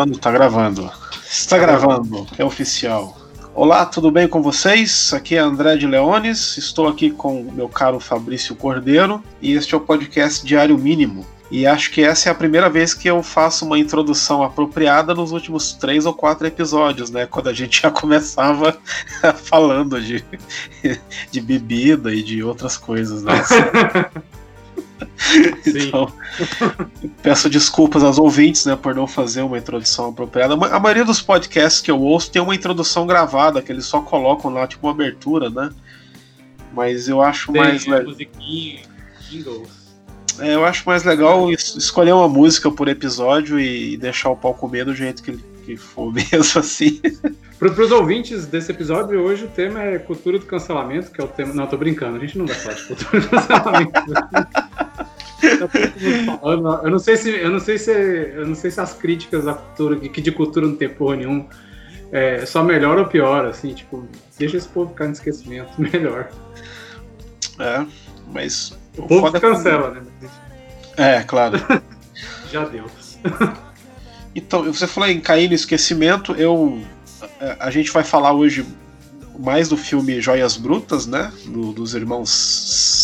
gravando? Tá gravando. Está gravando, é oficial. Olá, tudo bem com vocês? Aqui é André de Leones, estou aqui com meu caro Fabrício Cordeiro e este é o podcast Diário Mínimo. E acho que essa é a primeira vez que eu faço uma introdução apropriada nos últimos três ou quatro episódios, né? Quando a gente já começava falando de, de bebida e de outras coisas, né? Então, peço desculpas aos ouvintes, né, por não fazer uma introdução apropriada. A maioria dos podcasts que eu ouço tem uma introdução gravada, que eles só colocam lá, tipo uma abertura, né? Mas eu acho Tem mais legal. musiquinha, jingles. É, eu acho mais legal es- escolher uma música por episódio e deixar o pau comer do jeito que, que for mesmo, assim. Para os ouvintes desse episódio, hoje o tema é cultura do cancelamento, que é o tema. Não, tô brincando, a gente não vai falar de cultura do cancelamento. Tá falando, Eu não sei se, eu não sei se, eu não sei se as críticas à cultura, que de cultura não tem porra nenhum, é só melhor ou pior, assim, tipo, deixa esse povo ficar no esquecimento, melhor. É, mas. O povo foda é cancela, né? É, claro. Já deu. Então, você falou em cair no esquecimento, eu. A, a gente vai falar hoje mais do filme Joias Brutas, né? Do- dos irmãos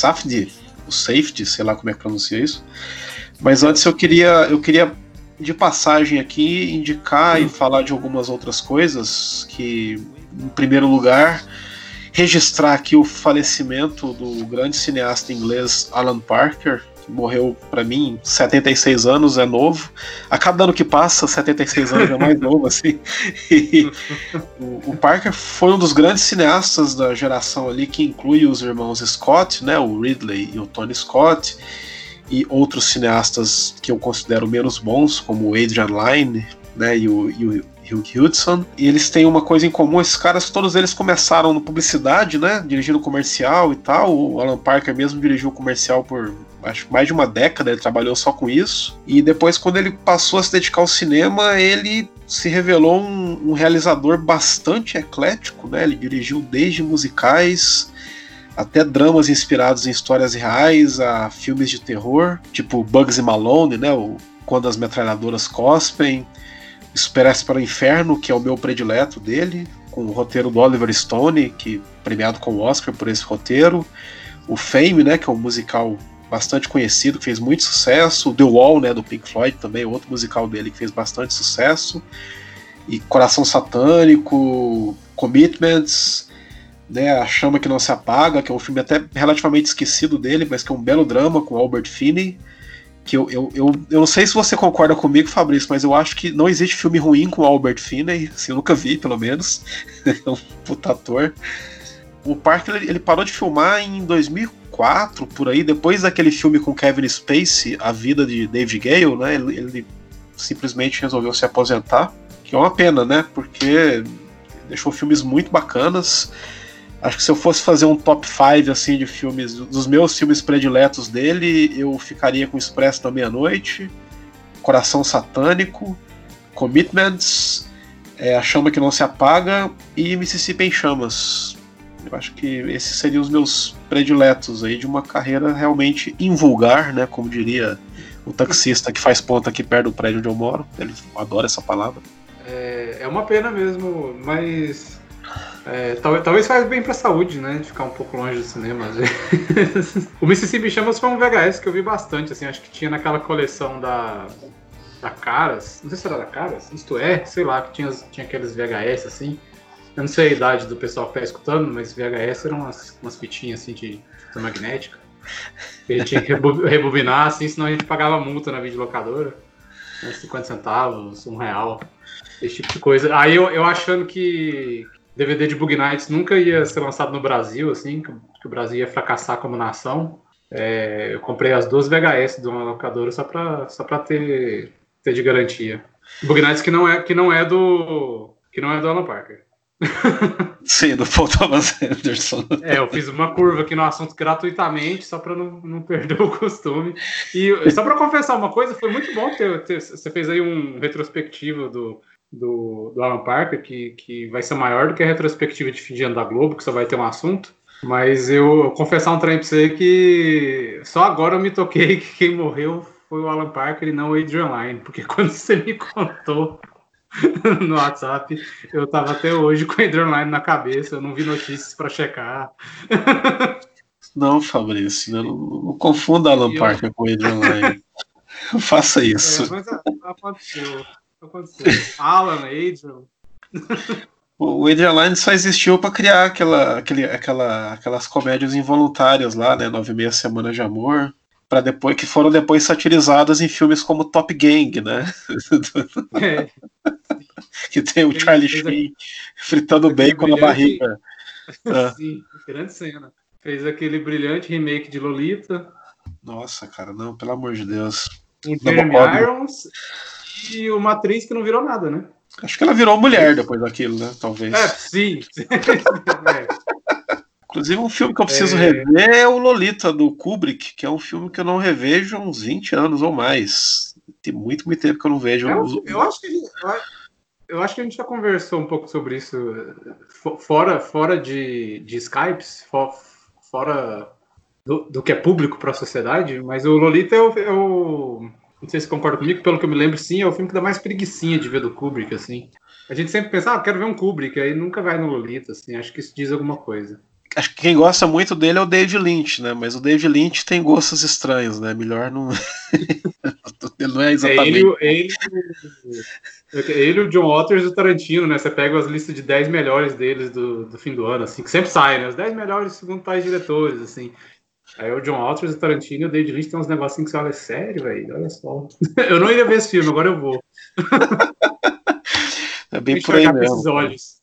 Safdie, o Safety, sei lá como é que pronuncia isso. Mas antes eu queria, eu queria de passagem aqui indicar e falar de algumas outras coisas que, em primeiro lugar, registrar aqui o falecimento do grande cineasta inglês Alan Parker, morreu para mim 76 anos, é novo. A cada ano que passa, 76 anos é mais novo, assim. O, o Parker foi um dos grandes cineastas da geração ali, que inclui os irmãos Scott, né, o Ridley e o Tony Scott, e outros cineastas que eu considero menos bons, como o Adrian Lyne, né, e o, e o Hugh Hudson. E eles têm uma coisa em comum, esses caras, todos eles começaram no publicidade, né, dirigindo comercial e tal. O Alan Parker mesmo dirigiu comercial por acho mais de uma década, ele trabalhou só com isso. E depois, quando ele passou a se dedicar ao cinema, ele se revelou um, um realizador bastante eclético, né? Ele dirigiu desde musicais até dramas inspirados em histórias reais, a filmes de terror, tipo Bugs e Malone, né? O Quando as Metralhadoras Cospem, Expresso para o Inferno, que é o meu predileto dele, com o roteiro do Oliver Stone, que premiado com o Oscar por esse roteiro. O Fame, né, que é um musical bastante conhecido, que fez muito sucesso. The Wall, né, do Pink Floyd, também outro musical dele que fez bastante sucesso. E Coração Satânico, Commitments, né, A Chama que Não Se Apaga, que é um filme até relativamente esquecido dele, mas que é um belo drama com Albert Finney. Que eu, eu, eu, não sei se você concorda comigo, Fabrício, mas eu acho que não existe filme ruim com Albert Finney, assim, eu nunca vi, pelo menos. é um puta ator. O Parker ele, ele parou de filmar em 2004, por aí, depois daquele filme com Kevin Spacey, A Vida de David Gale, né? Ele, ele simplesmente resolveu se aposentar, que é uma pena, né? Porque deixou filmes muito bacanas. Acho que se eu fosse fazer um top 5 assim de filmes, dos meus filmes prediletos dele, eu ficaria com Expresso da Meia-Noite, Coração Satânico, Commitments, é, A Chama que Não Se Apaga e Mississippi em Chamas. Eu acho que esses seriam os meus prediletos aí de uma carreira realmente invulgar, né? Como diria o taxista que faz ponta aqui perto do prédio onde eu moro. Ele adora essa palavra. É, é uma pena mesmo, mas é, talvez, talvez faz bem pra saúde, né? Ficar um pouco longe do cinema. o Mississippi Chamas foi um VHS que eu vi bastante, assim, acho que tinha naquela coleção da, da Caras, não sei se era da Caras, isto é, sei lá, que tinha, tinha aqueles VHS assim. Eu não sei a idade do pessoal que tá escutando, mas VHS eram umas, umas fitinhas assim de magnética. Gente tinha que rebobinar, assim, senão a gente pagava multa na videolocadora. Né, 50 centavos, um real. Esse tipo de coisa. Aí eu, eu achando que DVD de Bug Nights nunca ia ser lançado no Brasil, assim, que, que o Brasil ia fracassar como nação. é, eu comprei as duas VHS de uma locadora só pra, só pra ter, ter de garantia. Bug Nights que não é, que não é do. que não é do Alan Parker. Sim, do Paul Thomas Anderson. É, eu fiz uma curva aqui no assunto gratuitamente, só para não, não perder o costume. E só para confessar uma coisa, foi muito bom ter, ter, você fez aí um retrospectivo do, do, do Alan Parker, que, que vai ser maior do que a retrospectiva de fim de ano da Globo, que só vai ter um assunto. Mas eu confessar um trem pra você que só agora eu me toquei que quem morreu foi o Alan Parker e não o Adrian Lyne, porque quando você me contou no WhatsApp, eu tava até hoje com o Adrian Lyne na cabeça, eu não vi notícias para checar. Não, Fabrício, não, não confunda Alan eu... Parker com o Adrian Lyne. Faça isso. É, mas aconteceu. Aconteceu. Alan, Adrian. O Adrian Lyne só existiu para criar aquela, aquele, aquela, aquelas comédias involuntárias lá, né? Nove Meia Semanas de Amor para depois que foram depois satirizadas em filmes como Top Gang, né? É. que tem o Charlie Sheen fritando bacon na barriga. Ah. Sim, grande cena. Fez aquele brilhante remake de Lolita. Nossa, cara, não, pelo amor de Deus. O Jeremy Irons e uma atriz que não virou nada, né? Acho que ela virou mulher depois daquilo, né? Talvez. É, sim. é. Inclusive, um filme que eu preciso é... rever é o Lolita, do Kubrick, que é um filme que eu não revejo há uns 20 anos ou mais. Tem muito, muito tempo que eu não vejo. Eu, eu acho que eu acho que a gente já conversou um pouco sobre isso fora, fora de, de Skypes, fora do, do que é público para a sociedade, mas o Lolita é o, é o, Não sei se concorda comigo, pelo que eu me lembro, sim, é o filme que dá mais preguiçinha de ver do Kubrick, assim. A gente sempre pensa, ah, quero ver um Kubrick, aí nunca vai no Lolita, assim, acho que isso diz alguma coisa acho que quem gosta muito dele é o David Lynch, né? Mas o David Lynch tem gostos estranhos, né? Melhor não. ele não é exatamente. É ele, ele, ele, o John Waters e o Tarantino, né? Você pega as listas de 10 melhores deles do, do fim do ano, assim, que sempre saem, né? Os 10 melhores segundo tais diretores, assim. Aí o John Waters, o Tarantino e o David Lynch tem uns negocinhos que você olha, é sério, velho? Olha só. eu não ia ver esse filme, agora eu vou. é bem por aí mesmo. Esses olhos.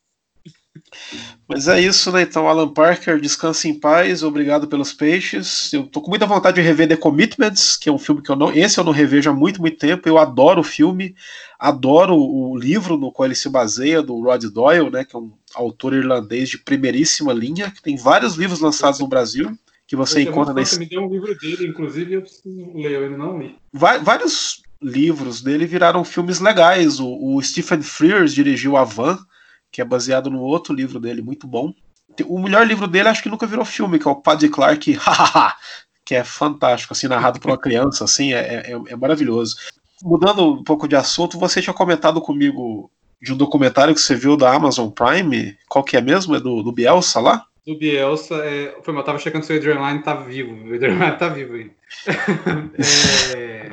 Mas é isso, né? Então, Alan Parker, descanse em paz, obrigado pelos peixes. Eu tô com muita vontade de rever The Commitments, que é um filme que eu não. Esse eu não revejo há muito, muito tempo. Eu adoro o filme, adoro o livro no qual ele se baseia, do Rod Doyle, né? Que é um autor irlandês de primeiríssima linha, que tem vários livros lançados no Brasil. Que você encontra nesse. Me deu um livro dele, inclusive eu preciso ler, eu não li. Vários livros dele viraram filmes legais. O, o Stephen Frears dirigiu A Van, que é baseado no outro livro dele, muito bom. O melhor livro dele acho que nunca virou filme, que é o Paddy Clark, que é fantástico, assim, narrado por uma criança, assim, é, é, é, maravilhoso. Mudando um pouco de assunto, você tinha comentado comigo de um documentário que você viu da Amazon Prime, qual que é mesmo? É do, do Bielsa lá? Do Bielsa, é... foi mal, eu tava checando se o Adrian Line tá vivo, o Adrian Line tá vivo aí. é...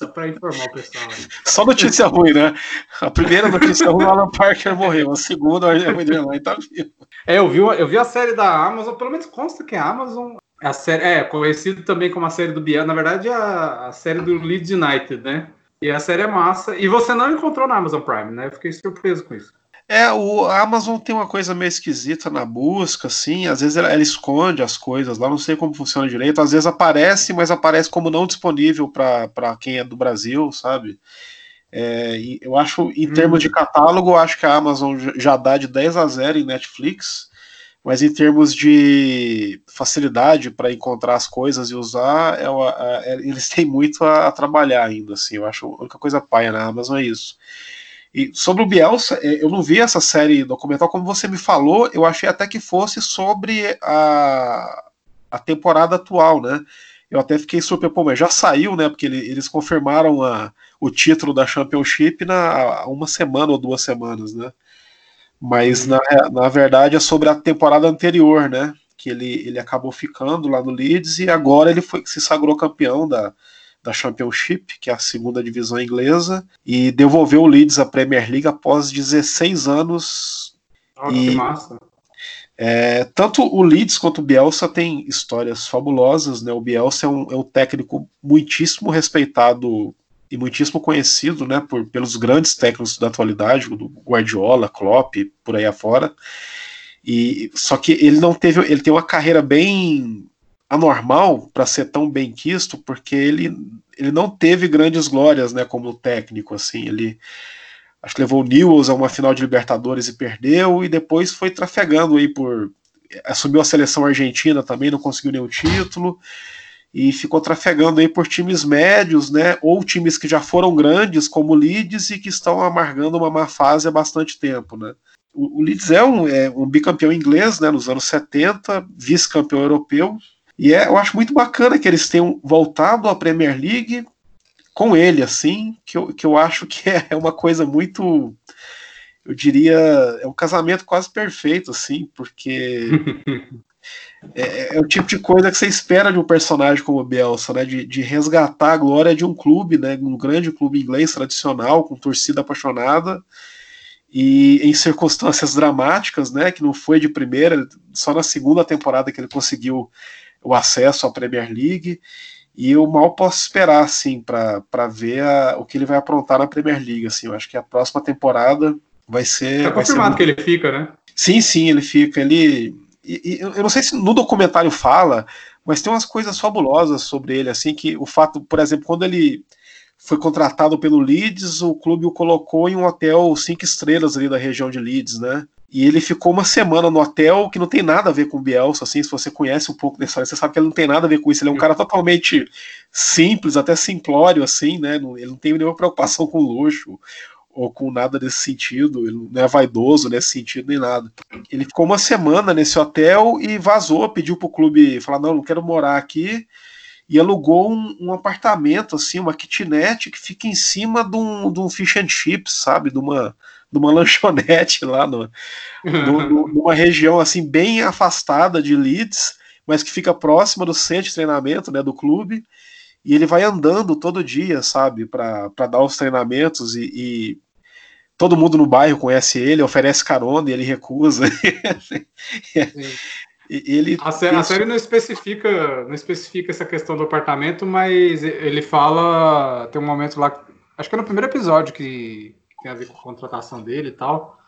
Só para informar o pessoal. Só notícia ruim, né? A primeira notícia ruim, o Alan Parker morreu. A segunda, o Adrian tá vivo. É, eu vi, eu vi a série da Amazon, pelo menos consta que é a Amazon. A série, é, conhecido também como a série do Biel. Na verdade, é a, a série do Leeds United, né? E a série é massa. E você não encontrou na Amazon Prime, né? Eu fiquei surpreso com isso. É, o, a Amazon tem uma coisa meio esquisita na busca, assim, às vezes ela, ela, esconde as coisas lá, não sei como funciona direito, às vezes aparece, mas aparece como não disponível para quem é do Brasil, sabe? É, eu acho, em hum. termos de catálogo, eu acho que a Amazon já dá de 10 a 0 em Netflix, mas em termos de facilidade para encontrar as coisas e usar, é, é, eles têm muito a, a, trabalhar ainda, assim, eu acho a única coisa paia na Amazon é isso. E sobre o Bielsa, é, eu não vi essa série documental, como você me falou, eu achei até que fosse sobre a, a temporada atual, né? Eu até fiquei super, pô, mas já saiu, né? Porque ele, eles confirmaram a, o título da Championship na uma semana ou duas semanas, né? Mas na, na verdade é sobre a temporada anterior, né? Que ele, ele acabou ficando lá no Leeds e agora ele foi se sagrou campeão da, da Championship, que é a segunda divisão inglesa, e devolveu o Leeds à Premier League após 16 anos. E, que massa! É, tanto o Leeds quanto o Bielsa têm histórias fabulosas, né? O Bielsa é um, é um técnico muitíssimo respeitado e muitíssimo conhecido, né, por, pelos grandes técnicos da atualidade, o Guardiola, Klopp, por aí afora. E só que ele não teve, ele tem uma carreira bem anormal para ser tão bem quisto, porque ele, ele não teve grandes glórias, né, como técnico, assim, ele acho que levou o Newells a uma final de Libertadores e perdeu, e depois foi trafegando aí por. assumiu a seleção argentina também, não conseguiu nenhum título, e ficou trafegando aí por times médios, né? Ou times que já foram grandes, como o Leeds, e que estão amargando uma má fase há bastante tempo, né? O, o Leeds é um, é um bicampeão inglês, né? Nos anos 70, vice-campeão europeu. E é, eu acho muito bacana que eles tenham voltado à Premier League com ele, assim, que eu, que eu acho que é uma coisa muito. Eu diria. É um casamento quase perfeito, assim, porque. é, é, o tipo de coisa que você espera de um personagem como o Bielsa, né? De, de resgatar a glória de um clube, né? Um grande clube inglês tradicional, com torcida apaixonada, e em circunstâncias dramáticas, né? Que não foi de primeira, só na segunda temporada que ele conseguiu o acesso à Premier League. E eu mal posso esperar, assim, para ver a, o que ele vai aprontar na Premier League. Assim, eu acho que a próxima temporada vai ser. Tá confirmado ser que ele fica, né? Sim, sim, ele fica. Ele. E, e, eu não sei se no documentário fala, mas tem umas coisas fabulosas sobre ele, assim, que o fato, por exemplo, quando ele foi contratado pelo Leeds, o clube o colocou em um hotel cinco estrelas ali da região de Leeds, né? E ele ficou uma semana no hotel que não tem nada a ver com o Bielsa, assim, se você conhece um pouco da história, você sabe que ele não tem nada a ver com isso. Ele é um cara totalmente simples, até simplório, assim, né? Ele não tem nenhuma preocupação com luxo ou com nada desse sentido, ele não é vaidoso nesse sentido nem nada. Ele ficou uma semana nesse hotel e vazou, pediu pro clube, falar, não, não quero morar aqui, e alugou um, um apartamento, assim, uma kitnet que fica em cima de um, de um fish and chips, sabe, de uma numa lanchonete lá no, no, numa região assim bem afastada de Leeds, mas que fica próxima do centro de treinamento né, do clube. E ele vai andando todo dia, sabe, para dar os treinamentos e, e, todo mundo no bairro conhece ele, oferece carona e ele recusa. ele, a, série, a série não especifica, não especifica essa questão do apartamento, mas ele fala. Tem um momento lá, acho que é no primeiro episódio que tem a ver com a contratação dele e tal,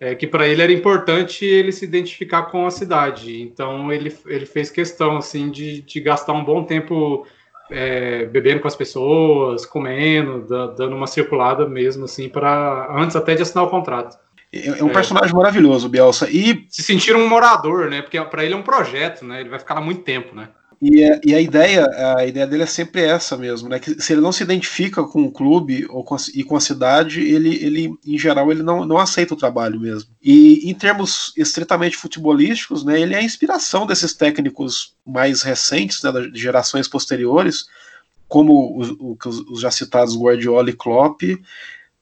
é que para ele era importante ele se identificar com a cidade. Então ele, ele fez questão assim de, de gastar um bom tempo é, bebendo com as pessoas, comendo, dando uma circulada mesmo assim para antes até de assinar o contrato. É, é um é. personagem maravilhoso, Bielsa. E se sentir um morador, né? Porque para ele é um projeto, né? Ele vai ficar lá muito tempo, né? E a, e a, ideia, a ideia dele é sempre essa mesmo, né? Que se ele não se identifica com o clube ou com a, e com a cidade, ele, ele em geral, ele não, não aceita o trabalho mesmo. E em termos estritamente futebolísticos, né? Ele é a inspiração desses técnicos mais recentes, né? De gerações posteriores, como os, os já citados Guardiola e Klopp,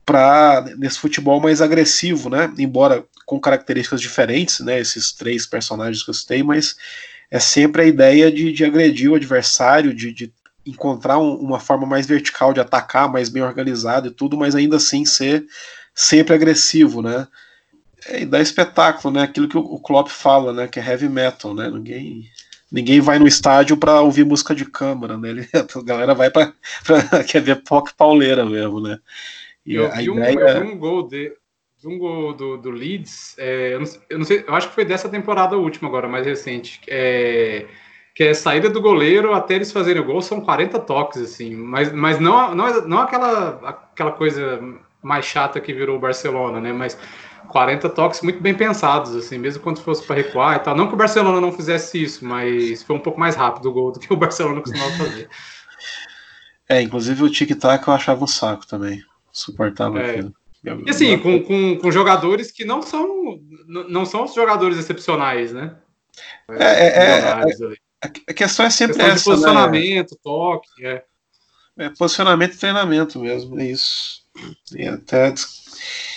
para nesse futebol mais agressivo, né? Embora com características diferentes, né? Esses três personagens que eu citei, mas é sempre a ideia de, de agredir o adversário, de, de encontrar um, uma forma mais vertical de atacar, mais bem organizado e tudo, mas ainda assim ser sempre agressivo, né? É, e dá espetáculo, né? Aquilo que o, o Klopp fala, né? Que é heavy metal, né? Ninguém, ninguém vai no estádio para ouvir música de câmara, né? Ele, a galera vai para quer ver POC pauleira mesmo, né? E eu, vi um, ideia... eu vi um gol de, um gol do, do Leeds, é, eu, não, eu, não, sei, eu acho que foi dessa temporada última agora, mais recente, é, que é saída do goleiro até eles fazerem o gol, são 40 toques, assim, mas, mas não, não, não aquela, aquela coisa mais chata que virou o Barcelona, né, mas 40 toques muito bem pensados, assim, mesmo quando fosse para recuar e tal, não que o Barcelona não fizesse isso, mas foi um pouco mais rápido o gol do que o Barcelona costumava fazer. É, inclusive o tic-tac eu achava um saco também, suportava é. aquilo. E assim, com, com, com, jogadores que não são não são os jogadores excepcionais, né? É, é, é, é a questão é sempre questão essa, né? posicionamento, né? toque, é. é. Posicionamento e treinamento mesmo, é isso. E até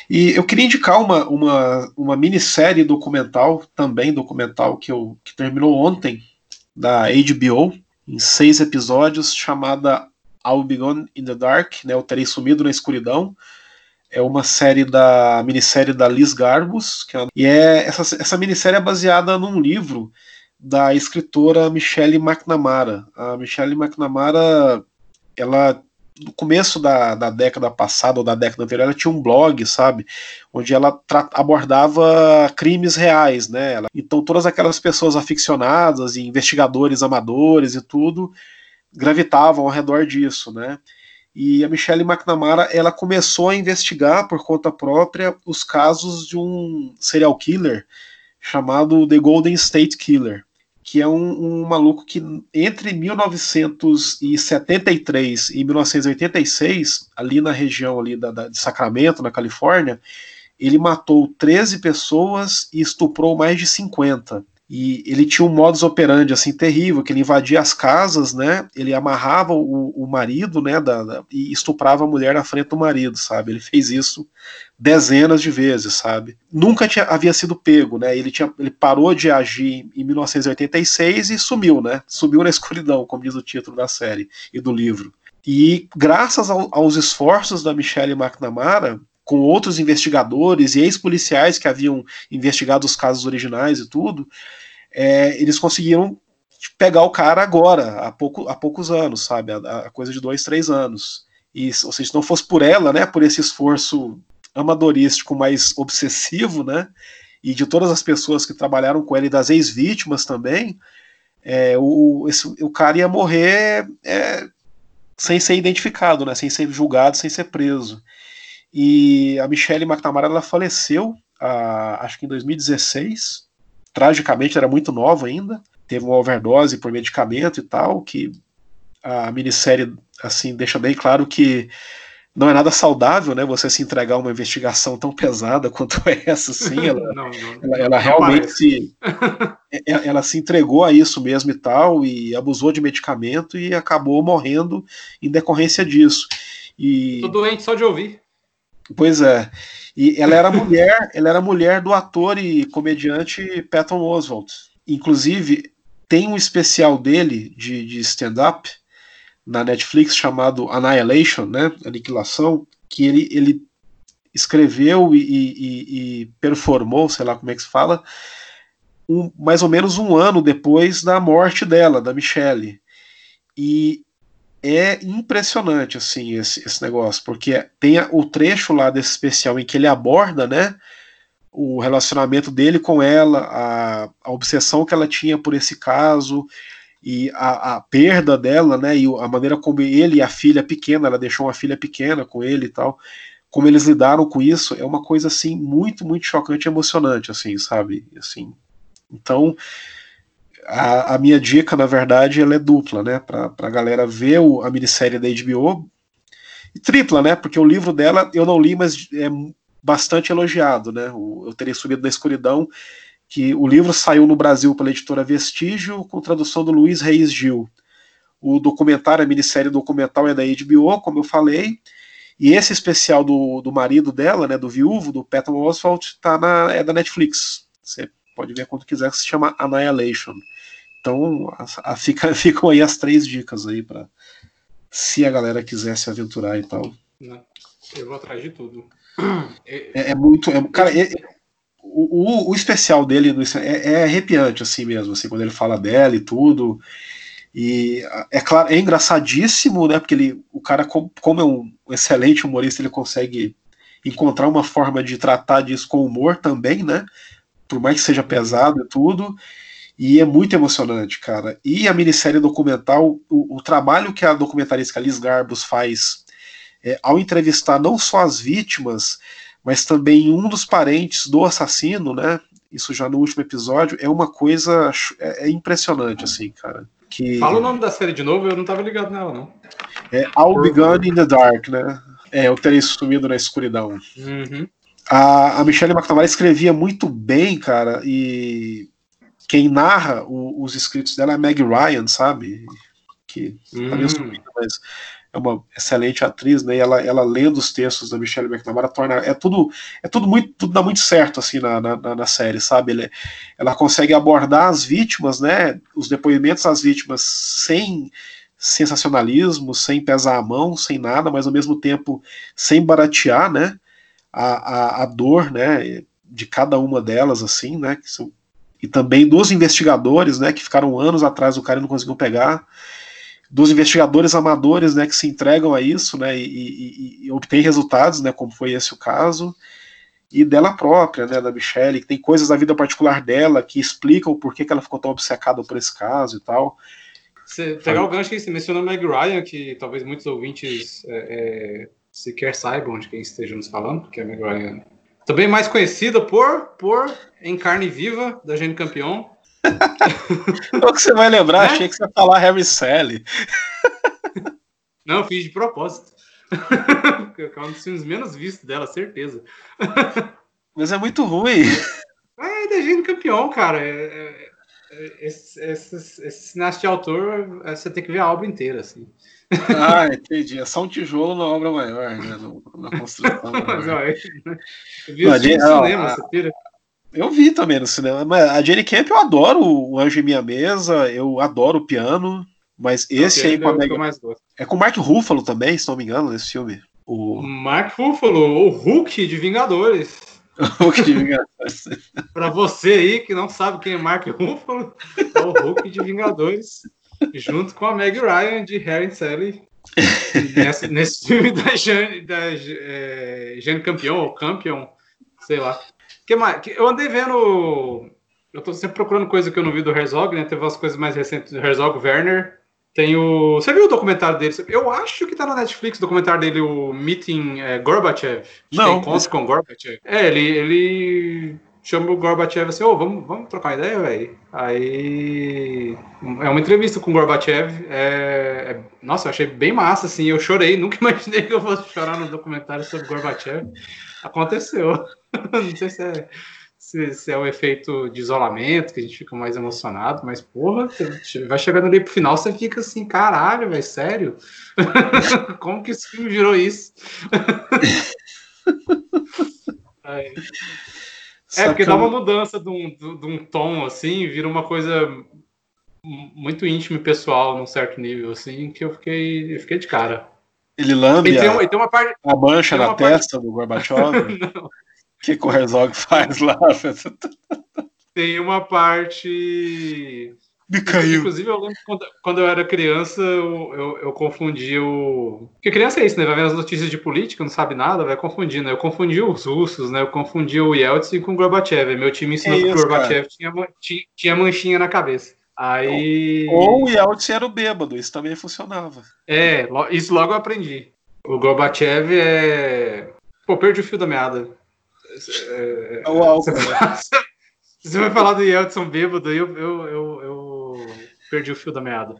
e eu queria indicar uma, uma, uma minissérie documental, também documental, que, eu, que terminou ontem, da HBO, em seis episódios, chamada I'll Be Gone in the Dark, né, Eu Terei Sumido na Escuridão, é uma série da minissérie da Liz Garbus, é, e é essa, essa minissérie é baseada num livro da escritora Michelle McNamara. A Michelle McNamara, ela no começo da, da década passada ou da década anterior, ela tinha um blog, sabe, onde ela abordava crimes reais, né? Ela, então todas aquelas pessoas aficionadas e investigadores amadores e tudo gravitavam ao redor disso, né? E a Michelle McNamara ela começou a investigar por conta própria os casos de um serial killer chamado The Golden State Killer, que é um, um maluco que entre 1973 e 1986, ali na região ali da, da, de Sacramento, na Califórnia, ele matou 13 pessoas e estuprou mais de 50. E ele tinha um modus operandi assim terrível, que ele invadia as casas, né? Ele amarrava o, o marido, né? Da, da, e estuprava a mulher na frente do marido, sabe? Ele fez isso dezenas de vezes, sabe? Nunca tinha, havia sido pego, né? Ele, tinha, ele parou de agir em 1986 e sumiu, né? Sumiu na escuridão, como diz o título da série e do livro. E graças ao, aos esforços da Michelle McNamara, com outros investigadores e ex-policiais que haviam investigado os casos originais e tudo, é, eles conseguiram pegar o cara agora, há, pouco, há poucos anos, sabe? A, coisa de dois, três anos. E, ou seja, se não fosse por ela, né, por esse esforço amadorístico mais obsessivo, né, e de todas as pessoas que trabalharam com ele, das ex-vítimas também, é, o, esse, o cara ia morrer é, sem ser identificado, né, sem ser julgado, sem ser preso. E a Michelle McNamara ela faleceu, a, acho que em 2016, tragicamente era muito nova ainda, teve uma overdose por medicamento e tal, que a minissérie assim deixa bem claro que não é nada saudável, né? Você se entregar a uma investigação tão pesada quanto essa, assim, ela, não, não, ela, ela realmente se, ela se entregou a isso mesmo e tal, e abusou de medicamento e acabou morrendo em decorrência disso. E... Tô doente só de ouvir. Pois é. E ela era mulher, ela era mulher do ator e comediante Patton Oswalt. Inclusive, tem um especial dele de, de stand-up na Netflix chamado Annihilation, né? Aniquilação, que ele, ele escreveu e, e, e performou, sei lá como é que se fala, um, mais ou menos um ano depois da morte dela, da Michelle. E é impressionante assim esse, esse negócio, porque tem o trecho lá desse especial em que ele aborda, né, o relacionamento dele com ela, a, a obsessão que ela tinha por esse caso e a, a, perda dela, né, e a maneira como ele e a filha pequena, ela deixou uma filha pequena com ele e tal, como eles lidaram com isso, é uma coisa assim muito, muito chocante e emocionante, assim, sabe, assim. Então, a, a, minha dica, na verdade, ela é dupla, né? Pra, pra galera ver o, a minissérie da HBO. E tripla, né? Porque o livro dela eu não li, mas é bastante elogiado, né? O, eu teria subido da escuridão, que o livro saiu no Brasil pela editora Vestígio, com tradução do Luiz Reis Gil. O documentário, a minissérie documental é da HBO, como eu falei. E esse especial do, do marido dela, né, do viúvo, do Patton Oswalt, tá na, é da Netflix. Você pode ver quando quiser, que se chama Annihilation. Então a, a, fica, ficam aí as três dicas aí para se a galera quiser se aventurar e tal. Eu vou atrás de tudo. É, é muito. É, cara, é, o, o, especial dele é, é, arrepiante, assim mesmo, assim, quando ele fala dela e tudo. E é claro, é engraçadíssimo, né? Porque ele, o cara, como é um excelente humorista, ele consegue encontrar uma forma de tratar disso com humor também, né? Por mais que seja pesado e tudo. E é muito emocionante, cara. E a minissérie documental, o, o trabalho que a documentarista Liz Garbus faz é, ao entrevistar não só as vítimas, mas também um dos parentes do assassino, né? Isso já no último episódio, é uma coisa é, é impressionante, assim, cara. Que... Fala o nome da série de novo, eu não tava ligado nela, não. É All Begun in the Dark, né? É, eu terei sumido na escuridão. Uhum. A, a Michelle McNamara escrevia muito bem, cara, e quem narra o, os escritos dela é a Meg Ryan, sabe? Que hum. tá meio mas é uma excelente atriz, né? E ela, ela lendo os textos da Michelle McNamara torna é tudo é tudo muito tudo dá muito certo assim na, na, na série, sabe? Ele, ela consegue abordar as vítimas, né? Os depoimentos das vítimas sem sensacionalismo, sem pesar a mão, sem nada, mas ao mesmo tempo sem baratear, né? A, a, a dor, né? De cada uma delas, assim, né? Que são e também dos investigadores, né, que ficaram anos atrás do cara e não conseguiu pegar, dos investigadores amadores, né, que se entregam a isso, né, e, e, e obtêm resultados, né, como foi esse o caso, e dela própria, né, da Michelle, que tem coisas da vida particular dela que explicam por que, que ela ficou tão obcecada por esse caso e tal. Você pegar o gancho que você mencionou Meg Ryan, que talvez muitos ouvintes é, é, sequer saibam de quem estejamos falando, porque a Meg Ryan também mais conhecida por, por Em Carne Viva, da Gene Campeão. o que você vai lembrar, é? achei que você ia falar Harry Sally. Não, eu fiz de propósito. é um dos filmes menos vistos dela, certeza. Mas é muito ruim. É, é da Gene Campeão, cara. É, é esse, esse, esse cineasta de autor, é, você tem que ver a obra inteira, assim. Ah, entendi. É só um tijolo na obra maior, né? Na construção. Mas, ó, eu vi no cinema, você pira. Eu vi também no cinema. Mas a Jenny Camp eu adoro o Anjo em Minha Mesa, eu adoro o piano. Mas esse aí com a Mega... É com o Mark Ruffalo também, se não me engano, nesse filme. O Mark Ruffalo, o Hulk de Vingadores. Hulk Vingadores. pra você aí que não sabe quem é Mark Ruffalo, é o Hulk de Vingadores junto com a Meg Ryan de Harry and Sally. nesse, filme da Jane, da, é, Jane Campion, ou Campion, sei lá. Que mais? Eu andei vendo. Eu tô sempre procurando coisa que eu não vi do Herzog, né? Teve umas coisas mais recentes do Herzog Werner. Tem o. Você viu o documentário dele? Eu acho que tá na Netflix o documentário dele, o Meeting é, Gorbachev. Não. Encontro com Gorbachev. É, ele, ele chama o Gorbachev assim, ô, oh, vamos, vamos trocar ideia, velho. Aí é uma entrevista com o Gorbachev. É, é, nossa, eu achei bem massa, assim. Eu chorei, nunca imaginei que eu fosse chorar no documentário sobre Gorbachev. Aconteceu. Não sei se é, se, se, é o efeito de isolamento, que a gente fica mais emocionado, mas porra, vai chegando ali pro final, você fica assim, caralho, velho, sério? Como que esse filme virou isso? Aí. É, porque dá uma mudança de um, de um tom, assim, vira uma coisa muito íntima e pessoal num certo nível, assim, que eu fiquei, eu fiquei de cara. Ele lambe tem, a, tem parte, a mancha na testa parte... do Gorbachev? O que, que o Herzog faz lá? tem uma parte me caiu. Inclusive, eu lembro quando, quando eu era criança, eu, eu, eu confundi o. Porque criança é isso, né? Vai ver as notícias de política, não sabe nada, vai confundindo. Né? Eu confundi os russos, né? Eu confundi o Yeltsin com o Gorbachev. Meu time ensinou é que o Gorbachev tinha, tinha, tinha manchinha na cabeça. Aí. Ou o Yeltsin era o bêbado, isso também funcionava. É, isso logo eu aprendi. O Gorbachev é. Pô, perdi o fio da meada. É, é o álcool. Você, né? você vai falar do Yeltsin bêbado, eu, eu, eu, eu perdi o fio da meada.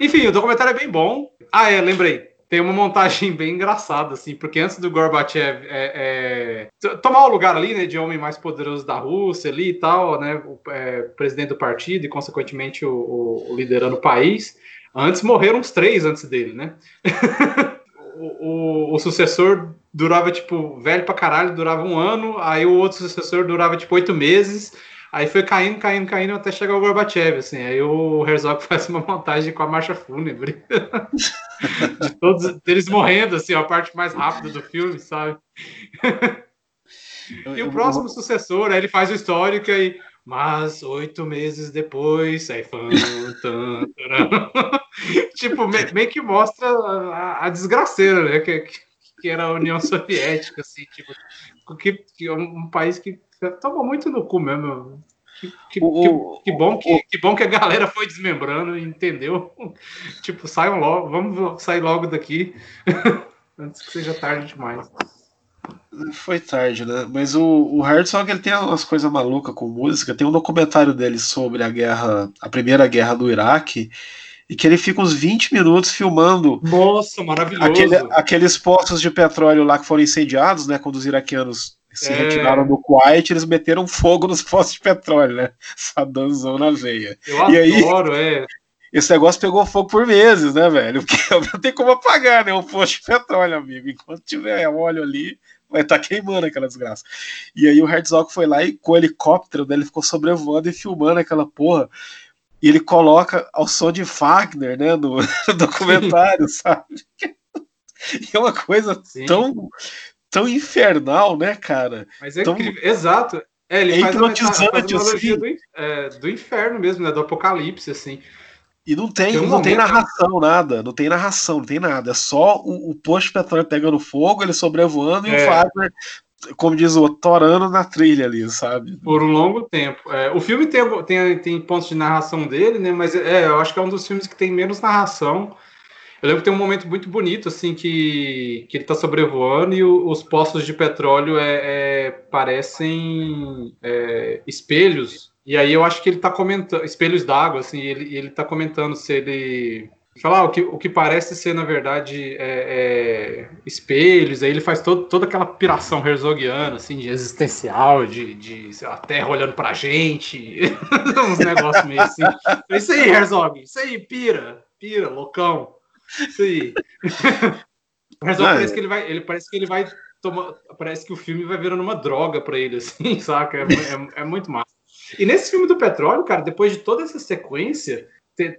Enfim, o documentário é bem bom. Ah, é, lembrei. Tem uma montagem bem engraçada, assim, porque antes do Gorbachev é, é, tomar o lugar ali, né, de homem mais poderoso da Rússia ali e tal, né, o é, presidente do partido e, consequentemente, o, o, o liderando o país, antes morreram uns três antes dele, né? o, o, sucessor durava, tipo, velho pra caralho, durava um ano, aí o outro sucessor durava, tipo, oito meses, Aí foi caindo, caindo, caindo até chegar o Gorbachev, assim. Aí o Herzog faz uma montagem com a marcha fúnebre. de todos eles morrendo, assim, a parte mais rápida do filme, sabe? e o próximo sucessor, aí ele faz o histórico e. Mas oito meses depois, aí fã, tan, tipo, meio que mostra a, a desgraceira, né? Que, que era a União Soviética, assim, tipo, que, que é um país que toma muito no cu mesmo. Que, que, o, que, que bom que, que, bom que a galera foi desmembrando entendeu. tipo, saiam logo, vamos sair logo daqui antes que seja tarde demais. Foi tarde, né? Mas o, o Herzog ele tem umas coisas malucas com música. Tem um documentário dele sobre a guerra, a primeira guerra do Iraque, e que ele fica uns 20 minutos filmando. Nossa, maravilhoso! Aquele, aqueles postos de petróleo lá que foram incendiados, né? Quando os iraquianos se é... retiraram do Kuwait, eles meteram fogo nos postos de petróleo, né? Saddamzão na veia. Eu e adoro, aí, é. Esse negócio pegou fogo por meses, né, velho? Porque não tem como apagar, né? O posto de petróleo, amigo. Enquanto tiver óleo ali, vai estar tá queimando aquela desgraça. E aí o Herzog foi lá e com o helicóptero dele ficou sobrevoando e filmando aquela porra. E ele coloca ao som de Wagner, né, no, no documentário, sabe? E é uma coisa Sim. tão tão infernal, né, cara? Mas é tão... incrível. Exato. É, ele é faz, uma, faz uma analogia assim. do, é, do, inferno mesmo, né? Do apocalipse, assim. E não tem, tem um não momento... tem narração, nada. Não tem narração, não tem nada. É só o, o posto de petróleo pegando fogo, ele sobrevoando é. e o Fagner como diz o torando na trilha ali, sabe? Por um longo tempo. É, o filme tem, tem, tem pontos de narração dele, né? Mas é, eu acho que é um dos filmes que tem menos narração. Eu lembro que tem um momento muito bonito, assim, que, que ele tá sobrevoando e o, os poços de petróleo é, é parecem é, espelhos. E aí eu acho que ele tá comentando, espelhos d'água, assim, ele, ele tá comentando se ele falar o que, o que parece ser, na verdade, é, é, espelhos, aí ele faz todo, toda aquela piração herzogiana, assim, de existencial, de, de a Terra olhando pra gente, uns negócios meio assim. Isso aí, Herzog, isso aí, pira, pira, loucão, isso aí. o Herzog Não, parece é. que ele vai, ele parece que ele vai tomar, parece que o filme vai virando uma droga pra ele, assim, saca? É, é, é muito massa. E nesse filme do petróleo, cara, depois de toda essa sequência,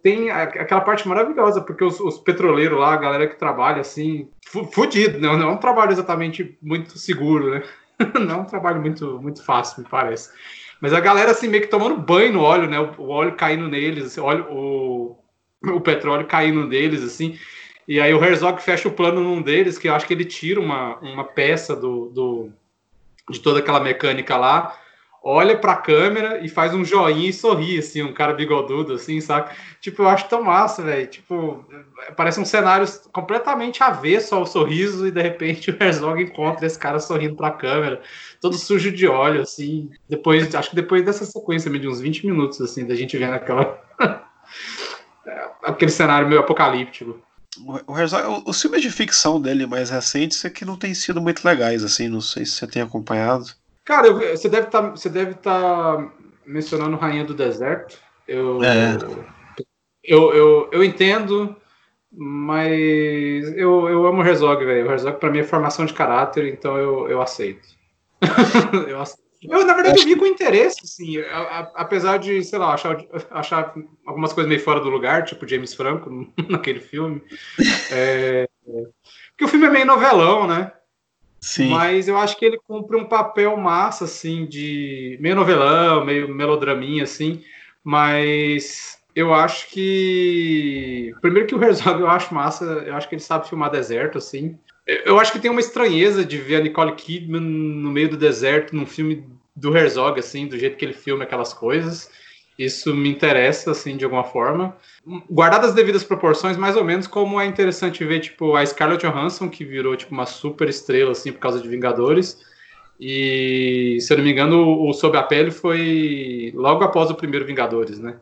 tem aquela parte maravilhosa, porque os, os, petroleiros lá, a galera que trabalha assim, fudido, né? não é um trabalho exatamente muito seguro, né? Não é um trabalho muito, muito fácil, me parece. Mas a galera assim, meio que tomando banho no óleo, né? O, óleo caindo neles, assim, óleo, o, o petróleo caindo neles, assim. E aí o Herzog fecha o plano num deles, que eu acho que ele tira uma, uma peça do, do de toda aquela mecânica lá olha pra câmera e faz um joinha e sorri, assim, um cara bigodudo, assim, sabe? Tipo, eu acho tão massa, velho. Tipo, parece um cenário completamente avesso ao sorriso e de repente o Herzog encontra esse cara sorrindo pra câmera, todo sujo de óleo, assim. Depois, acho que depois dessa sequência de uns 20 minutos, assim, da gente vendo aquela. aquele cenário meio apocalíptico. O Herzog, os filmes de ficção dele mais recentes é que não têm sido muito legais, assim, não sei se você tem acompanhado. Cara, eu, você deve tá, estar tá mencionando Rainha do Deserto. Eu, é. eu, eu, eu entendo, mas eu, eu amo o Herzog, velho. O Herzog pra mim é formação de caráter, então eu, eu aceito. eu aceito. Eu, na verdade, eu vi com interesse, assim, apesar de, sei lá, achar, achar algumas coisas meio fora do lugar, tipo James Franco naquele filme. É, porque o filme é meio novelão, né? Sim. Mas eu acho que ele cumpre um papel massa, assim, de meio novelão, meio melodraminha, assim. Mas eu acho que. Primeiro que o Herzog eu acho massa, eu acho que ele sabe filmar deserto, assim. Eu acho que tem uma estranheza de ver a Nicole Kidman no meio do deserto, num filme do Herzog, assim, do jeito que ele filma aquelas coisas. Isso me interessa, assim, de alguma forma. Guardadas as devidas proporções, mais ou menos como é interessante ver, tipo, a Scarlett Johansson, que virou, tipo, uma super estrela, assim, por causa de Vingadores. E, se eu não me engano, o Sob a Pele foi logo após o primeiro Vingadores, né?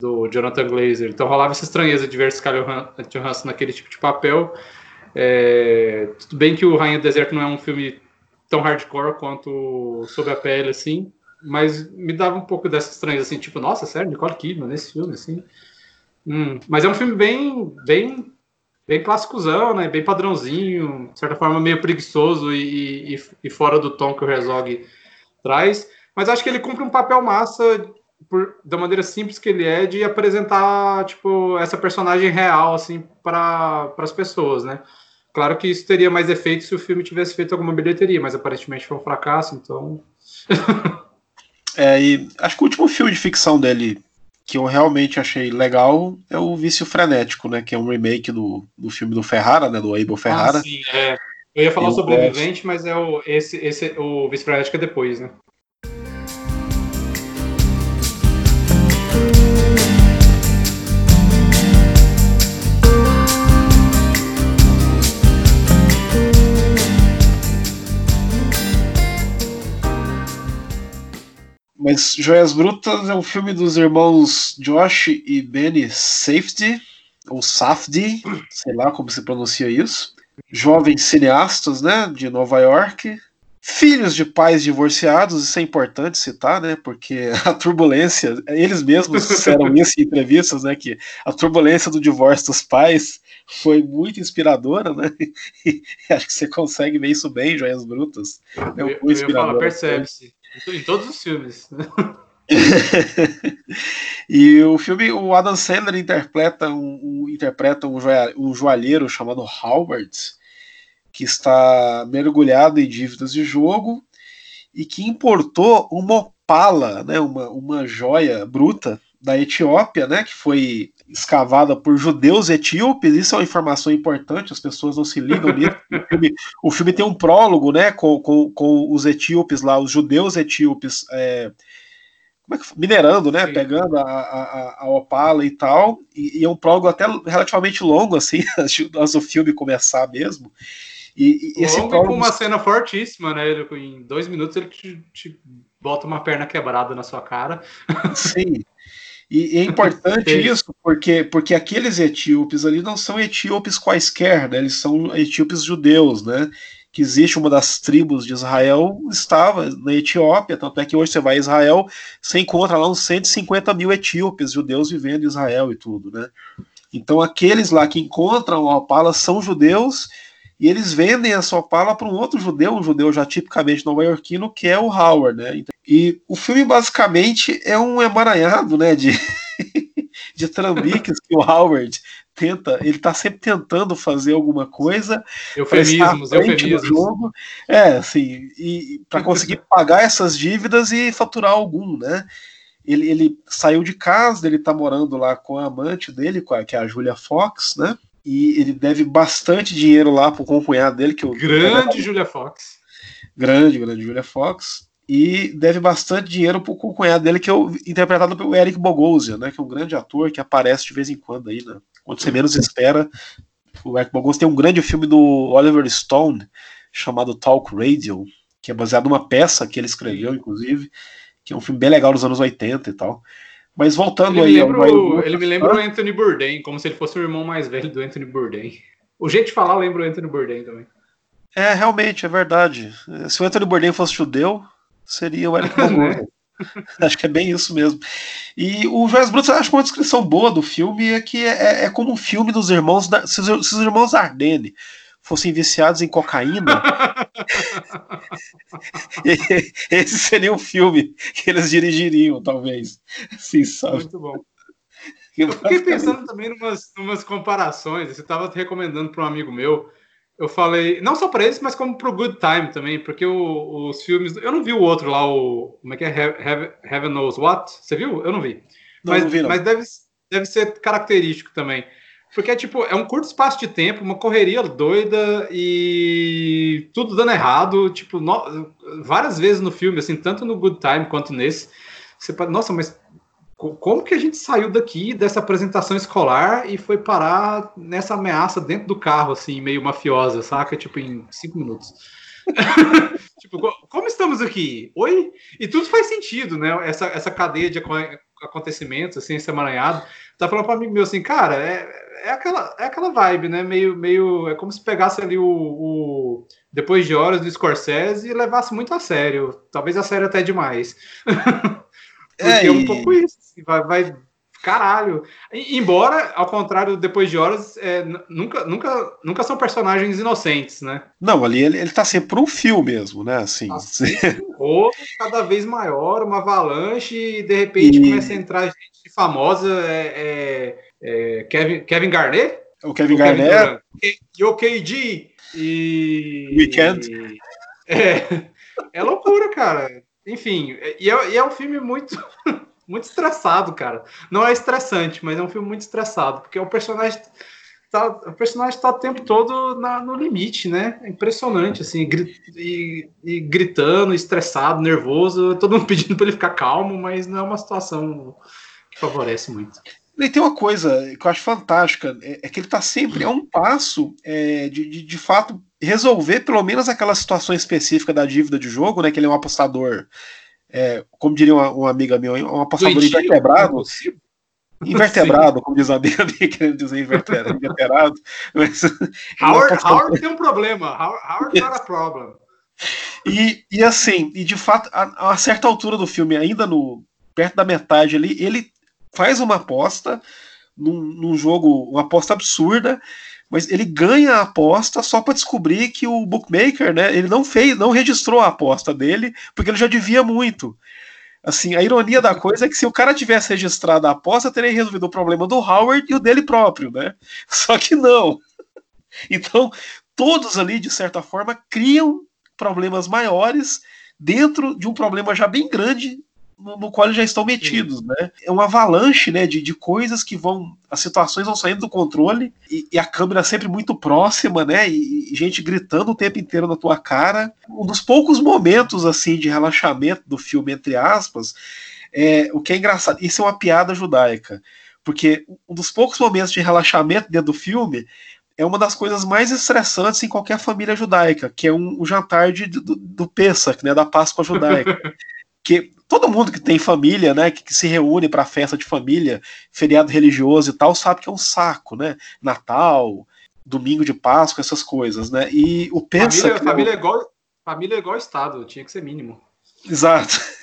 Do Jonathan Glazer. Então rolava essa estranheza de ver Scarlett Johansson naquele tipo de papel. É... Tudo bem que o Rainha do Deserto não é um filme tão hardcore quanto Sob a Pele, assim, mas me dava um pouco dessa estranheza, assim, tipo, nossa, sério, Nicole Kidman nesse filme, assim. Hum, mas é um filme bem, bem, bem clássicozão, né? Bem padrãozinho, de certa forma meio preguiçoso e, e, e fora do tom que o Herzog traz. Mas acho que ele cumpre um papel massa por, da maneira simples que ele é de apresentar tipo essa personagem real assim para as pessoas, né? Claro que isso teria mais efeito se o filme tivesse feito alguma bilheteria, mas aparentemente foi um fracasso, então É, e acho que o último filme de ficção dele que eu realmente achei legal é o Vício Frenético, né? Que é um remake do, do filme do Ferrara, né? Do Abel Ferrara. Ah, sim, é. Eu ia falar eu Sobrevivente, gosto. mas é o, esse, esse, o Vício Frenético é depois, né? Mas Joias Brutas é um filme dos irmãos Josh e Benny Safety, ou Safdie, sei lá como se pronuncia isso. Jovens cineastas, né, de Nova York. Filhos de pais divorciados, isso é importante citar, né, porque a turbulência, eles mesmos disseram isso em entrevistas, né, que a turbulência do divórcio dos pais foi muito inspiradora, né, e acho que você consegue ver isso bem, Joias Brutas. É um eu, eu falo, percebe-se. Em todos os filmes. e o filme, o Adam Sandler interpreta um, um interpreta um, joia, um joalheiro chamado Howard, que está mergulhado em dívidas de jogo e que importou uma opala, né, uma, uma joia bruta da Etiópia, né, que foi escavada por judeus etíopes. Isso é uma informação importante, as pessoas não se ligam nisso. O filme, o filme tem um prólogo, né, com, com, com os etíopes lá, os judeus etíopes. É, é minerando, né? Sim. Pegando a, a, a, Opala e tal. E, e, é um prólogo até relativamente longo, assim, antes do filme começar mesmo. E, e esse prólogo... com uma cena fortíssima, né? Ele, em dois minutos ele te, te, bota uma perna quebrada na sua cara. Sim. E, é importante isso, porque, porque aqueles etíopes ali não são etíopes quaisquer, né? Eles são etíopes judeus, né? que existe uma das tribos de Israel, estava na Etiópia, tanto é que hoje você vai a Israel, você encontra lá uns 150 mil etíopes, judeus vivendo em Israel e tudo, né? Então aqueles lá que encontram a opala são judeus e eles vendem essa opala para um outro judeu, um judeu já tipicamente nova-iorquino, que é o Howard, né? E o filme basicamente é um emaranhado, né, de, de trambiques que o Howard tenta, ele tá sempre tentando fazer alguma coisa. Eufemismos, eufemismos. Jogo, é, assim, e para conseguir pagar essas dívidas e faturar algum, né? Ele, ele saiu de casa, ele tá morando lá com a amante dele, que é a Julia Fox, né? E ele deve bastante dinheiro lá pro cunhado dele, que o grande Julia Fox. Grande, grande Julia Fox e deve bastante dinheiro pro cunhado dele, que é o, interpretado pelo Eric Bogosian, né, que é um grande ator que aparece de vez em quando aí, né, quando você menos espera. O Eric Bogosian tem um grande filme do Oliver Stone, chamado Talk Radio, que é baseado numa peça que ele escreveu, inclusive, que é um filme bem legal dos anos 80 e tal. Mas voltando ele aí. Lembra, ele me lembra o Anthony Bourdain, como se ele fosse o irmão mais velho do Anthony Bourdain. O jeito de falar lembra o Anthony Bourdain também. É, realmente, é verdade. Se o Anthony Bourdain fosse judeu, seria o Eric Bogosian. acho que é bem isso mesmo. E o Joias Brutas, acho que uma descrição boa do filme é que é, é como um filme dos irmãos. Da, se, os, se os irmãos Ardenne fossem viciados em cocaína, esse seria um filme que eles dirigiriam, talvez. Sim, sabe? Muito bom. Eu fiquei pensando também em umas, comparações. Você estava recomendando para um amigo meu eu falei, não só para eles, mas como para o Good Time também, porque o, os filmes. Eu não vi o outro lá, o. Como é que é? Heaven, Heaven Knows What? Você viu? Eu não vi. Não, mas, não vi, não. mas deve, deve ser característico também. Porque tipo, é um curto espaço de tempo, uma correria doida e tudo dando errado, tipo, no, várias vezes no filme, assim, tanto no Good Time quanto nesse. Você pode, nossa, mas como que a gente saiu daqui dessa apresentação escolar e foi parar nessa ameaça dentro do carro, assim, meio mafiosa, saca? Tipo, em cinco minutos. tipo, como estamos aqui? Oi? E tudo faz sentido, né? Essa, essa cadeia de acontecimentos, assim, esse emaranhado. Tá falando para amigo meu assim, cara, é, é, aquela, é aquela vibe, né? Meio, meio. É como se pegasse ali o, o Depois de Horas do Scorsese e levasse muito a sério. Talvez a sério até demais. É, é um pouco isso. Assim, vai, vai, caralho. Embora, ao contrário, depois de horas, é, nunca, nunca, nunca são personagens inocentes, né? Não, ali ele, ele tá sempre um fio mesmo, né? Assim. assim cada vez maior, uma avalanche, e de repente e... começa a entrar gente famosa. É, é, é Kevin, Kevin Garnett? O Kevin o Garnett. E o KD. E. Weekend. E, é, é loucura, cara. Enfim, e é, e é um filme muito, muito estressado, cara. Não é estressante, mas é um filme muito estressado, porque o personagem tá, o personagem tá o tempo todo na, no limite, né? É impressionante, assim, e, e, gritando, estressado, nervoso, todo mundo pedindo para ele ficar calmo, mas não é uma situação que favorece muito. E tem uma coisa que eu acho fantástica, é, é que ele está sempre a um passo é, de, de, de, fato, resolver pelo menos aquela situação específica da dívida de jogo, né? Que ele é um apostador, é, como diria uma, uma, amiga minha, um apostador Doentio, invertebrado. Invertebrado, como diz a amiga minha, querendo dizer invertebrado. Mas, Howard, Howard tem um problema. Howard, Howard not a problem. E, e assim, e de fato, a, a certa altura do filme, ainda no perto da metade ali, ele faz uma aposta num, num jogo, uma aposta absurda, mas ele ganha a aposta só para descobrir que o bookmaker, né, ele não fez, não registrou a aposta dele, porque ele já devia muito. Assim, a ironia da coisa é que se o cara tivesse registrado a aposta, teria resolvido o problema do Howard e o dele próprio, né? Só que não. Então, todos ali, de certa forma, criam problemas maiores dentro de um problema já bem grande no, qual eles já estão metidos, né? É uma avalanche, né, de, de coisas que vão, as situações vão saindo do controle e, e a câmera sempre muito próxima, né? E, e, gente gritando o tempo inteiro na tua cara. Um dos poucos momentos assim de relaxamento do filme, entre aspas, é o que é engraçado. Isso é uma piada judaica, porque um dos poucos momentos de relaxamento dentro do filme é uma das coisas mais estressantes em qualquer família judaica, que é um, um jantar de, do, do Pesach, né, da Páscoa judaica. que todo mundo que tem família, né, que, que se reúne para festa de família, feriado religioso e tal, sabe que é um saco, né? Natal, domingo de Páscoa, essas coisas, né? E o pensa família, família, é igual, família é igual Estado, tinha que ser mínimo. Exato.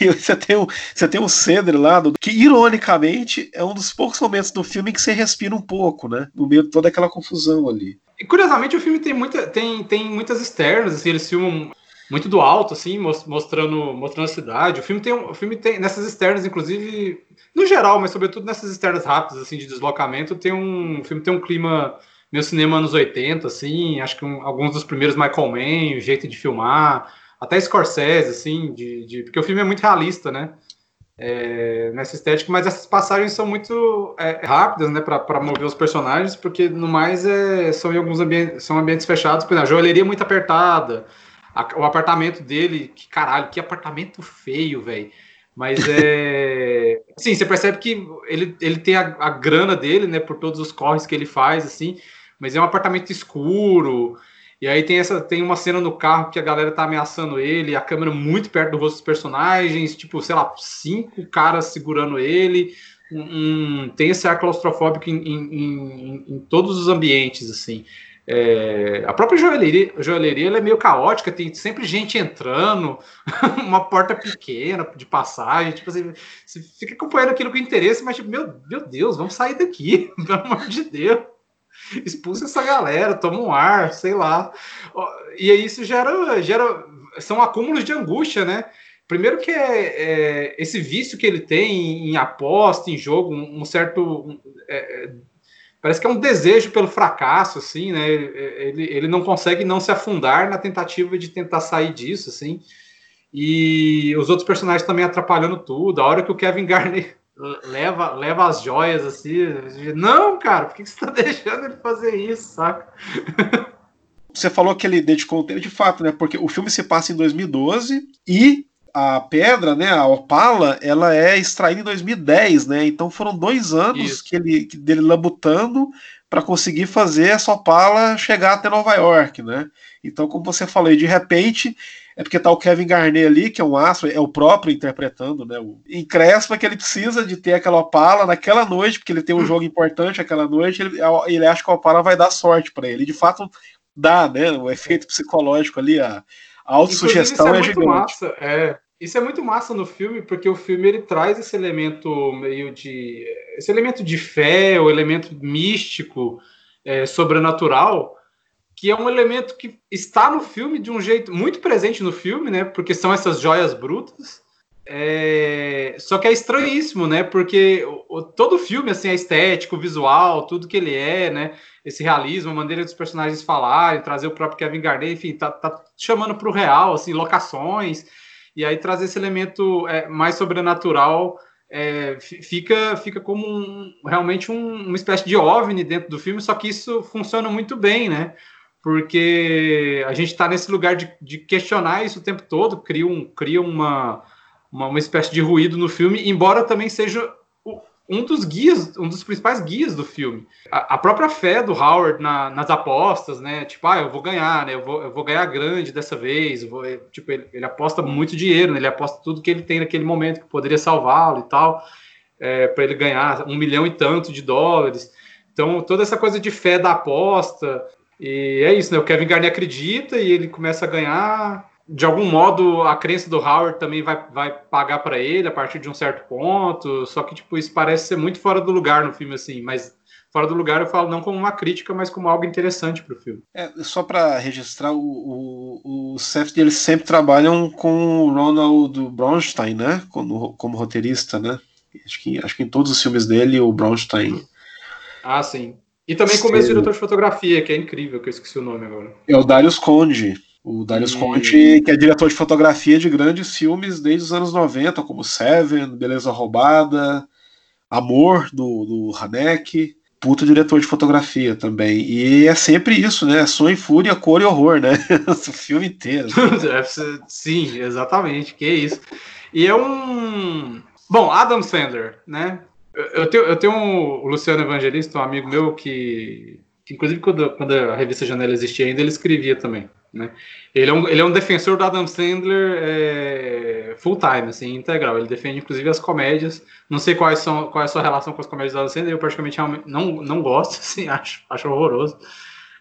E você tem um, você tem um Cedre lá, do, que ironicamente é um dos poucos momentos do filme que você respira um pouco, né? No meio de toda aquela confusão ali. E curiosamente o filme tem, muita, tem, tem muitas externas, assim, eles filmam muito do alto, assim, mostrando, mostrando a cidade. O filme tem, o filme tem nessas externas, inclusive, no geral, mas sobretudo nessas externas rápidas, assim, de deslocamento, tem um, o filme tem um clima meio cinema anos 80, assim, acho que um, alguns dos primeiros Michael Mann, o jeito de filmar, até Scorsese, assim, de, de porque o filme é muito realista, né? É, nessa estética, mas essas passagens são muito é, rápidas, né, para mover os personagens, porque no mais é, são em alguns ambientes, são ambientes fechados, por exemplo, a joalheria é muito apertada, o apartamento dele, que caralho, que apartamento feio, velho. Mas é. Sim, você percebe que ele, ele tem a, a, grana dele, né? Por todos os corres que ele faz, assim. Mas é um apartamento escuro. E aí tem essa tem uma cena no carro que a galera tá ameaçando ele, a câmera muito perto do rosto dos personagens, tipo, sei lá, cinco caras segurando ele. Um, tem esse ar claustrofóbico em, em, em, em todos os ambientes, assim. É, a própria joalheria, joalheria é meio caótica, tem sempre gente entrando, uma porta pequena de passagem, tipo assim, você fica acompanhando aquilo com interesse, mas tipo, meu, meu Deus, vamos sair daqui, pelo amor de Deus. Expulsa essa galera, toma um ar, sei lá. E aí isso gera, gera são acúmulos de angústia, né? Primeiro que é, é esse vício que ele tem em aposta, em jogo, um, um certo um, é, parece que é um desejo pelo fracasso, assim, né? Ele, ele não consegue não se afundar na tentativa de tentar sair disso, assim. E os outros personagens também atrapalhando tudo. A hora que o Kevin Garnett leva, leva as joias, assim, não, cara, por que você está deixando ele fazer isso, saca? Você falou que ele dedicou o tempo de fato, né? Porque o filme se passa em 2012 e a pedra, né, a opala, ela é extraída em 2010, né? Então foram dois anos Isso. que ele que dele labutando para conseguir fazer essa opala chegar até Nova York, né? Então, como você falou, de repente é porque tá o Kevin Garnett ali, que é um astro, é o próprio interpretando, né? O Encrespa que ele precisa de ter aquela opala naquela noite, porque ele tem um jogo importante aquela noite, ele, ele acha que a opala vai dar sorte para ele. De fato, dá, né? O efeito psicológico ali, a, a autossugestão é, é gigante. Massa, é. Isso é muito massa no filme, porque o filme ele traz esse elemento meio de. esse elemento de fé, o elemento místico, é, sobrenatural, que é um elemento que está no filme de um jeito muito presente no filme, né? Porque são essas joias brutas. É... Só que é estranhíssimo, né? Porque o, todo o filme, assim, é estético, visual, tudo que ele é, né? Esse realismo, a maneira dos personagens falarem, trazer o próprio Kevin Garnett, enfim, tá, tá chamando para o real, assim, locações e aí trazer esse elemento é, mais sobrenatural é, fica, fica como um, realmente um, uma espécie de OVNI dentro do filme, só que isso funciona muito bem, né? Porque a gente está nesse lugar de, de, questionar isso o tempo todo, cria, um, cria uma, uma, uma espécie de ruído no filme, embora também seja um dos guias, um dos principais guias do filme. A, a própria fé do Howard na, nas apostas, né? Tipo, ah, eu vou ganhar, né? Eu vou, eu vou ganhar grande dessa vez. Vou, tipo, ele, ele, aposta muito dinheiro, né? Ele aposta tudo que ele tem naquele momento que poderia salvá-lo e tal, é, para ele ganhar um milhão e tanto de dólares. Então, toda essa coisa de fé da aposta. E é isso, né? O Kevin Garnett acredita e ele começa a ganhar de algum modo a crença do Howard também vai, vai pagar para ele a partir de um certo ponto. Só que tipo isso parece ser muito fora do lugar no filme assim, mas fora do lugar eu falo não como uma crítica, mas como algo interessante para o filme. É, só para registrar o, o, o Safdie, eles sempre trabalham com o Ronald Bronstein, né, como, como roteirista, né? Acho que acho que em todos os filmes dele o Bronstein. Ah, sim. E também como esse diretor de fotografia, que é incrível, que eu esqueci o nome agora. É o Darius Conde O Darius e... Conte, que é diretor de fotografia de grandes filmes desde os anos 90, como Seven, Beleza Roubada, Amor, do, do Hanek. Puta diretor de fotografia também. E é sempre isso, né? Sonho, fúria, cor e horror, né? o filme inteiro. Sim, exatamente. Que é isso. E é um. Bom, Adam Sandler, né? Eu tenho, eu tenho um, o Luciano Evangelista, um amigo meu, que, que inclusive quando, quando a revista Janela existia ainda, ele escrevia também. Né? Ele, é um, ele é um defensor do Adam Sandler é, full time, assim, integral. Ele defende inclusive as comédias. Não sei quais são, qual é a sua relação com as comédias do Adam Sandler, eu praticamente não, não gosto, assim, acho, acho horroroso.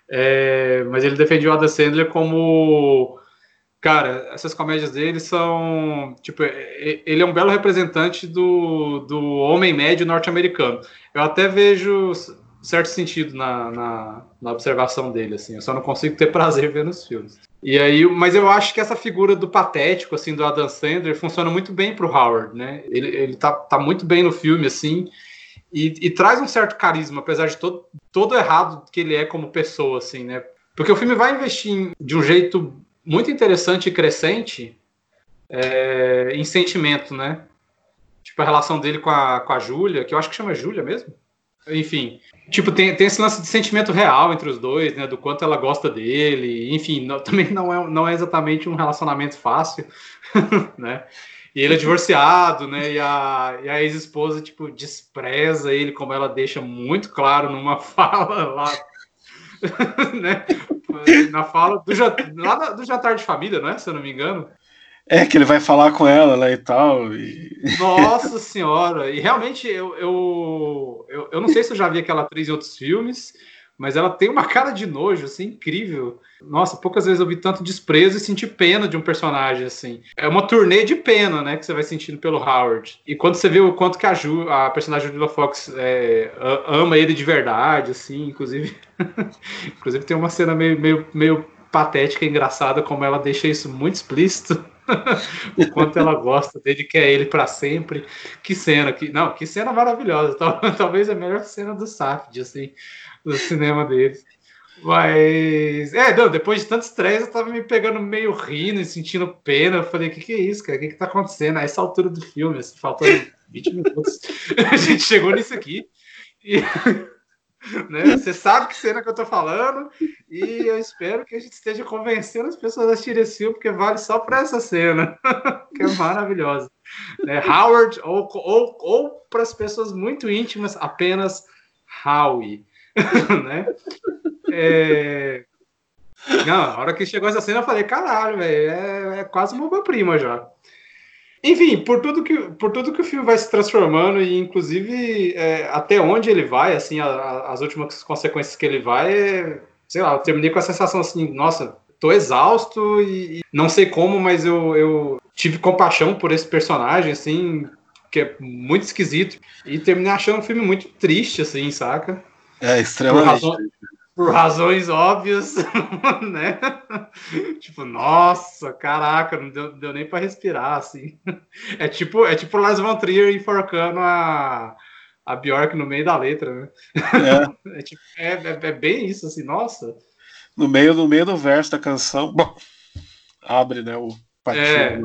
É, mas ele defende o Adam Sandler como. Cara, essas comédias dele são. Tipo, ele é um belo representante do, do homem médio norte-americano. Eu até vejo certo sentido na, na, na, observação dele, assim. Eu só não consigo ter prazer vendo os filmes. E aí, mas eu acho que essa figura do patético, assim, do Adam Sandler funciona muito bem pro Howard, né? Ele, ele tá, tá muito bem no filme, assim, e, e traz um certo carisma, apesar de todo, todo errado que ele é como pessoa, assim, né? Porque o filme vai investir em, de um jeito muito interessante e crescente é, em sentimento, né? Tipo, a relação dele com a, com a Júlia, que eu acho que chama Júlia mesmo. Enfim, Tipo, tem, tem esse lance de sentimento real entre os dois, né? Do quanto ela gosta dele. Enfim, não, também não é, não é exatamente um relacionamento fácil, né? E ele é divorciado, né? E a, e a ex-esposa, tipo, despreza ele, como ela deixa muito claro numa fala lá, né? Na fala do, lá do jantar de família, não é? Se eu não me engano. É, que ele vai falar com ela lá e tal. E... Nossa senhora! E realmente, eu, eu, eu, eu, não sei se eu já vi aquela atriz em outros filmes, mas ela tem uma cara de nojo, assim, incrível. Nossa, poucas vezes eu vi tanto desprezo e senti pena de um personagem, assim. É uma turnê de pena, né, que você vai sentindo pelo Howard. E quando você vê o quanto que a, Ju, a personagem Julia Fox é, ama ele de verdade, assim, inclusive... inclusive tem uma cena meio, meio, meio patética e engraçada, como ela deixa isso muito explícito. o quanto ela gosta dele, quer ele para sempre. Que cena, que não, que cena maravilhosa. Talvez a melhor cena do Safdie, assim, do cinema deles. Mas, é, não, depois de tanto estresse, eu tava me pegando meio rindo e sentindo pena. Eu falei, o que, que é isso, cara? O que, que tá acontecendo? A essa altura do filme, assim, faltando 20 minutos, a gente chegou nisso aqui. E né? Você sabe que cena que eu tô falando e eu espero que a gente esteja convencendo as pessoas a assistirem esse filme, porque vale só para essa cena, que é maravilhosa. Né? Howard, ou, ou, ou para as pessoas muito íntimas, apenas Howie. né? É... Não, a hora que chegou essa cena, eu falei, caralho, velho, é, é quase uma obra-prima já. Enfim, por tudo que, por tudo que o filme vai se transformando e inclusive é, até onde ele vai, assim, a, a, as últimas consequências que ele vai, é, sei lá, eu terminei com a sensação assim, nossa, tô exausto e, e não sei como, mas eu, eu tive compaixão por esse personagem, assim, que é muito esquisito e terminei achando um filme muito triste, assim, saca? É, extremamente. Por, razão, por razões óbvias, né? tipo, nossa, caraca, não deu, deu nem para respirar, assim. É tipo, é tipo Lars von Trier enforcando a, a Bjork no meio da letra, né? É. É, tipo, é, é, é, bem isso, assim, nossa. No meio, no meio do verso da canção, bom, abre, né, o patinho é,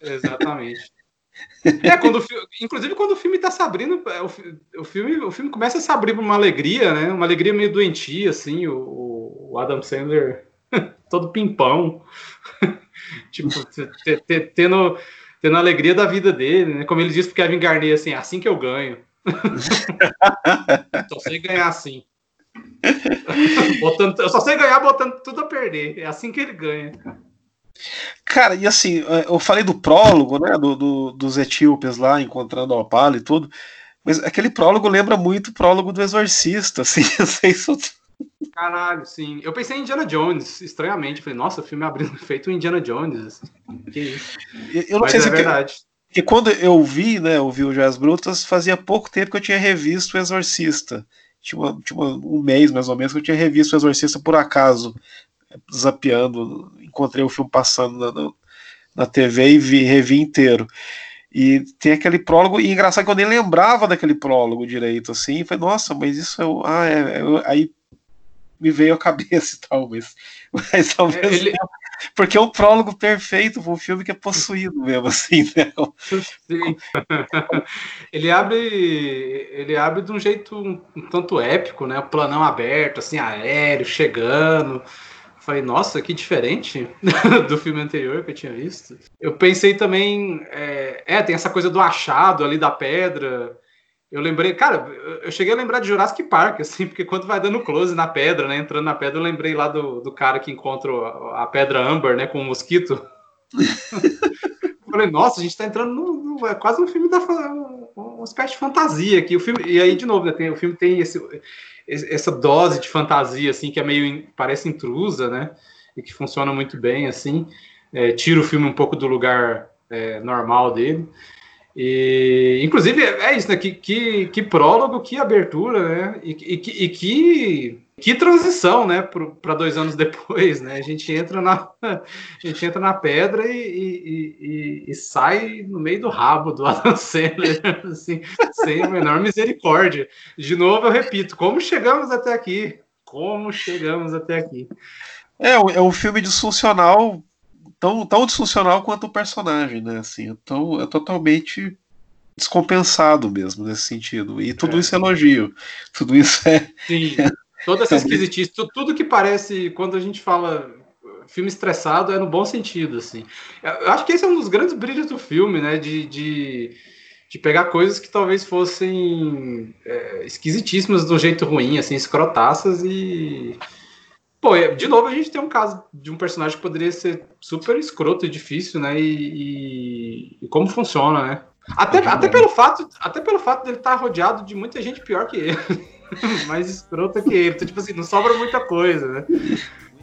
Exatamente. É, quando inclusive quando o filme está se abrindo, é, o, o, filme, o filme começa a se abrir uma alegria, né? Uma alegria meio doentia, assim, o, o Adam Sandler todo pimpão, tipo, tendo, tendo a alegria da vida dele, né? Como ele disse pro Kevin Garnett, assim, assim que eu ganho. só sei ganhar assim. botando, eu só sei ganhar botando tudo a perder. É assim que ele ganha. Cara, e assim, é, eu falei do prólogo, né, do, do dos etíopes lá encontrando a Opala e tudo, mas aquele prólogo lembra muito o prólogo do Exorcista, assim, não sei se eu... Caralho, sim. Eu pensei em Indiana Jones, estranhamente. Falei, nossa, o filme abrindo feito Indiana Jones. Assim. Que isso. Eu não mas sei é se é verdade. Porque quando eu vi, né, eu vi o Jazz Brutas, fazia pouco tempo que eu tinha revisto o Exorcista. Tinha, uma, tinha uma, um mês, mais ou menos, que eu tinha revisto o Exorcista por acaso, zapeando encontrei o filme passando na, na TV e vi, revi inteiro. E tem aquele prólogo, e engraçado que eu nem lembrava daquele prólogo direito, assim, e falei, nossa, mas isso é. Ah, é, é aí me veio a cabeça e tal, mas, mas ao mesmo ele, tempo, porque é um prólogo perfeito para um filme que é possuído mesmo, assim, né? Sim. ele abre. Ele abre de um jeito um, um tanto épico, né? O planão aberto, assim, aéreo, chegando. Falei, nossa, que diferente do filme anterior que eu tinha visto. Eu pensei também, é, é, tem essa coisa do achado ali da pedra. Eu lembrei, cara, eu cheguei a lembrar de Jurassic Park, assim, porque quando vai dando close na pedra, né, entrando na pedra, eu lembrei lá do, do cara que encontra a pedra Amber, né, com o um mosquito. Falei, nossa, a gente tá entrando no, no, é quase um filme da uma espécie de fantasia aqui. O filme, e aí, de novo, né, tem, o filme tem esse, essa dose de fantasia, assim, que é meio, parece intrusa, né? E que funciona muito bem, assim. É, tira o filme um pouco do lugar é, normal dele. E, inclusive, é isso, né? Que, que, que prólogo, que abertura, né? E, e, e que que transição, né, para dois anos depois, né? A gente entra na, a gente entra na pedra e, e, e, e sai no meio do rabo do Adam Sandler, assim, sem a menor misericórdia. De novo, eu repito, como chegamos até aqui? Como chegamos até aqui? É, é um filme disfuncional, tão, tão disfuncional quanto o personagem, né? Assim, então é totalmente descompensado mesmo nesse sentido. E tudo é. isso é elogio. Tudo isso é. Sim. Toda essa esquisitice, tudo que parece, quando a gente fala filme estressado, é no bom sentido, assim. Eu acho que esse é um dos grandes brilhos do filme, né? De, de, de pegar coisas que talvez fossem é, esquisitíssimas do jeito ruim, assim, escrotaças e. Pô, de novo a gente tem um caso de um personagem que poderia ser super escroto e difícil, né? E, e, e como funciona, né? Até, até, pelo fato, até pelo fato dele estar rodeado de muita gente pior que ele. mais escrota que ele. Então, tipo assim, não sobra muita coisa, né?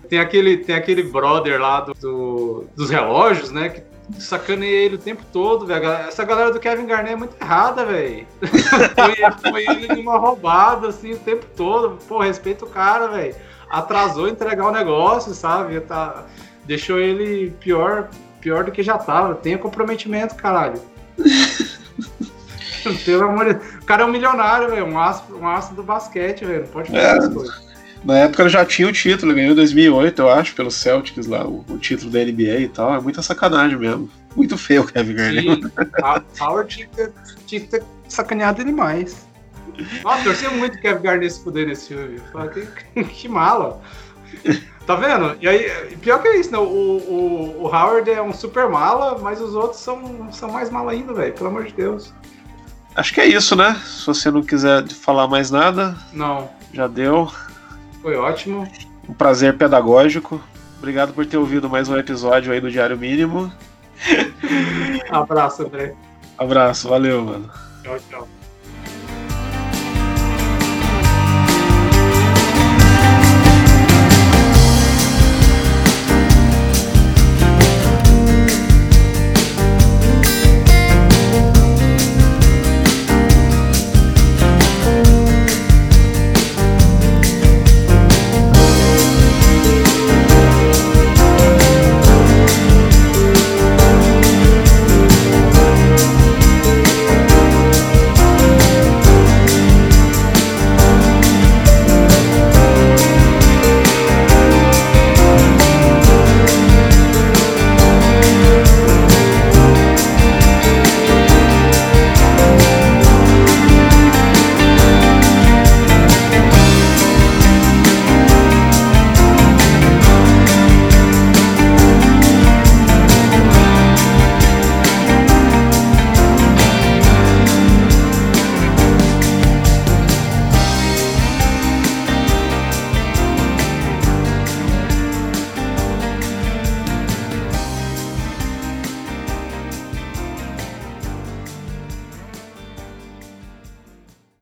Tem aquele, tem aquele brother lá do, do dos relógios, né? Que sacaneia ele o tempo todo, velho. Essa galera do Kevin Garnett é muito errada, velho. foi, foi ele numa roubada, assim, o tempo todo. Pô, respeita o cara, velho. Atrasou entregar o negócio, sabe? Tá, deixou ele pior, pior do que já tava. Tenha comprometimento, caralho. Pelo amor de Deus. O cara é um milionário, velho. Um astro, um astro do basquete, velho. Não pode fazer é, essas coisas. Na época ele já tinha o título, ganhou em 2008, eu acho, pelo Celtics lá, o, o, título da NBA e tal. É muita sacanagem mesmo. Muito feio o Kevin Garnett. Howard tinha que, ter, tinha que ter sacaneado ele mais. Nossa, torcia muito o Kevin Garnett se fuder nesse filme. Que, que mala. Tá vendo? E aí, pior que é isso, né? O, o, o Howard é um super mala, mas os outros são, são mais mala ainda, velho. Pelo amor de Deus. Acho que é isso, né? Se você não quiser falar mais nada. Não. Já deu. Foi ótimo. Um prazer pedagógico. Obrigado por ter ouvido mais um episódio aí do Diário Mínimo. Abraço, André. Abraço, valeu, mano. Tchau, tchau.